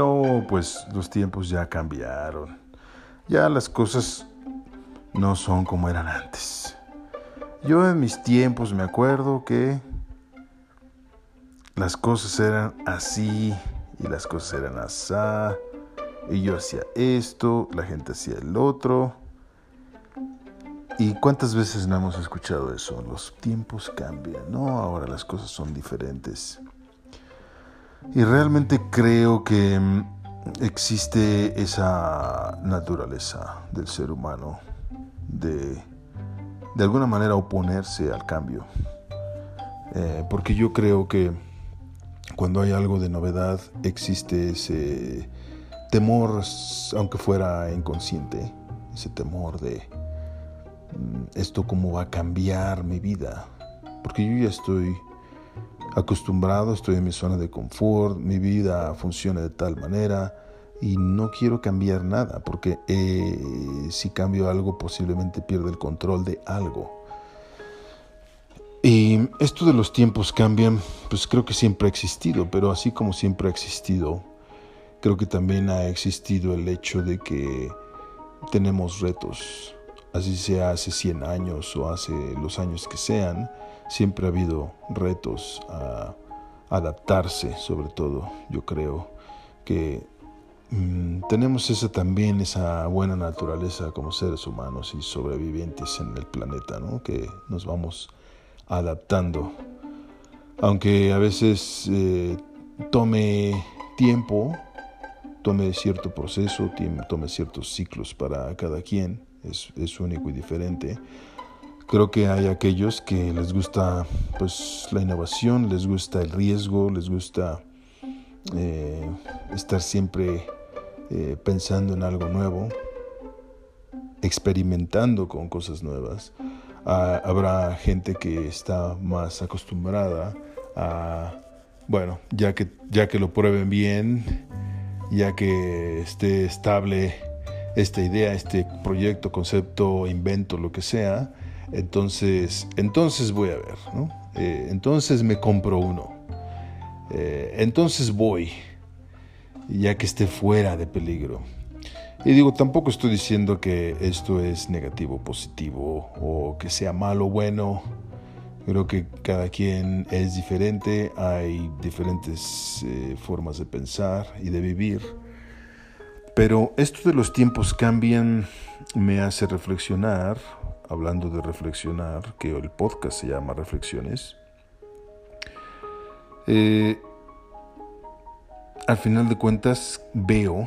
No, pues los tiempos ya cambiaron. Ya las cosas no son como eran antes. Yo en mis tiempos me acuerdo que las cosas eran así y las cosas eran así. Y yo hacía esto, la gente hacía el otro. ¿Y cuántas veces no hemos escuchado eso? Los tiempos cambian, ¿no? Ahora las cosas son diferentes. Y realmente creo que mm, existe esa naturaleza del ser humano de de alguna manera oponerse al cambio. Eh, porque yo creo que cuando hay algo de novedad existe ese temor, aunque fuera inconsciente, ese temor de mm, esto cómo va a cambiar mi vida. Porque yo ya estoy acostumbrado, estoy en mi zona de confort, mi vida funciona de tal manera y no quiero cambiar nada porque eh, si cambio algo posiblemente pierda el control de algo. Y esto de los tiempos cambian, pues creo que siempre ha existido, pero así como siempre ha existido, creo que también ha existido el hecho de que tenemos retos, así sea hace 100 años o hace los años que sean, siempre ha habido retos a adaptarse, sobre todo, yo creo que Mm, tenemos esa también, esa buena naturaleza como seres humanos y sobrevivientes en el planeta, ¿no? que nos vamos adaptando. Aunque a veces eh, tome tiempo, tome cierto proceso, tome ciertos ciclos para cada quien, es, es único y diferente. Creo que hay aquellos que les gusta pues, la innovación, les gusta el riesgo, les gusta eh, estar siempre eh, pensando en algo nuevo, experimentando con cosas nuevas. Ah, habrá gente que está más acostumbrada a, bueno, ya que, ya que lo prueben bien, ya que esté estable esta idea, este proyecto, concepto, invento, lo que sea, entonces, entonces voy a ver, eh, entonces me compro uno. Eh, entonces voy ya que esté fuera de peligro. Y digo, tampoco estoy diciendo que esto es negativo, positivo o que sea malo bueno. Creo que cada quien es diferente, hay diferentes eh, formas de pensar y de vivir. Pero esto de los tiempos cambian me hace reflexionar, hablando de reflexionar, que el podcast se llama Reflexiones. Eh, al final de cuentas veo,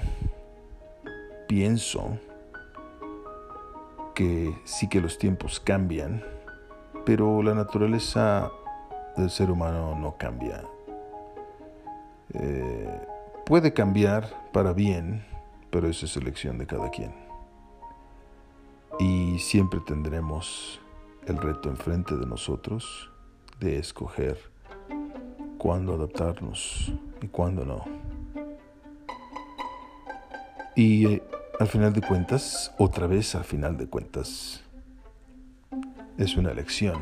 pienso que sí que los tiempos cambian, pero la naturaleza del ser humano no cambia. Eh, puede cambiar para bien, pero eso es elección de cada quien. Y siempre tendremos el reto enfrente de nosotros de escoger cuándo adaptarnos y cuándo no. Y eh, al final de cuentas, otra vez al final de cuentas, es una elección.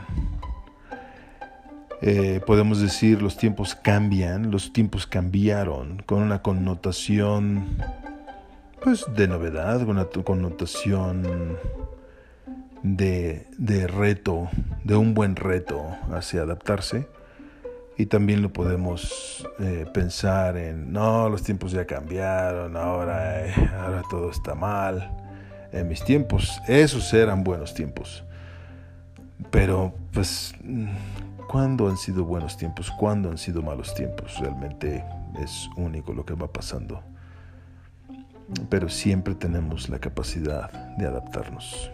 Eh, podemos decir los tiempos cambian, los tiempos cambiaron con una connotación pues de novedad, con una connotación de, de reto, de un buen reto hacia adaptarse. Y también lo podemos eh, pensar en, no, los tiempos ya cambiaron, ahora, eh, ahora todo está mal. En mis tiempos, esos eran buenos tiempos. Pero, pues, ¿cuándo han sido buenos tiempos? ¿Cuándo han sido malos tiempos? Realmente es único lo que va pasando. Pero siempre tenemos la capacidad de adaptarnos.